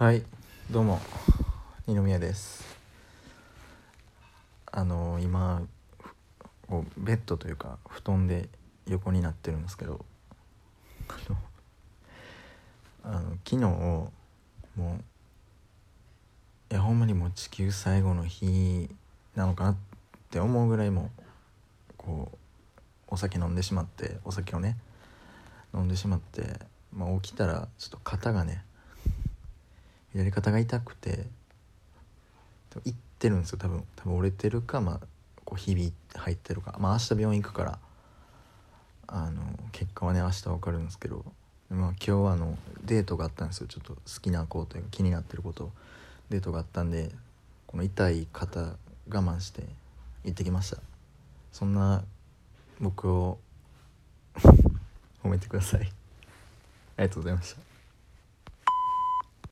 はいどうも二宮です。あの今こうベッドというか布団で横になってるんですけどあのあの昨日もういやほんまにもう地球最後の日なのかなって思うぐらいもこうお酒飲んでしまってお酒をね飲んでしまって、まあ、起きたらちょっと肩がね左肩が痛くていってるんですよ。多分多分折れてるかまあこうひび入ってるか。まあ明日病院行くからあの結果はね明日分かるんですけど、まあ、今日はあのデートがあったんですよ。ちょっと好きな子というか気になってることデートがあったんでこの痛い肩我慢して行ってきました。そんな僕を 褒めてください。ありがとうございました。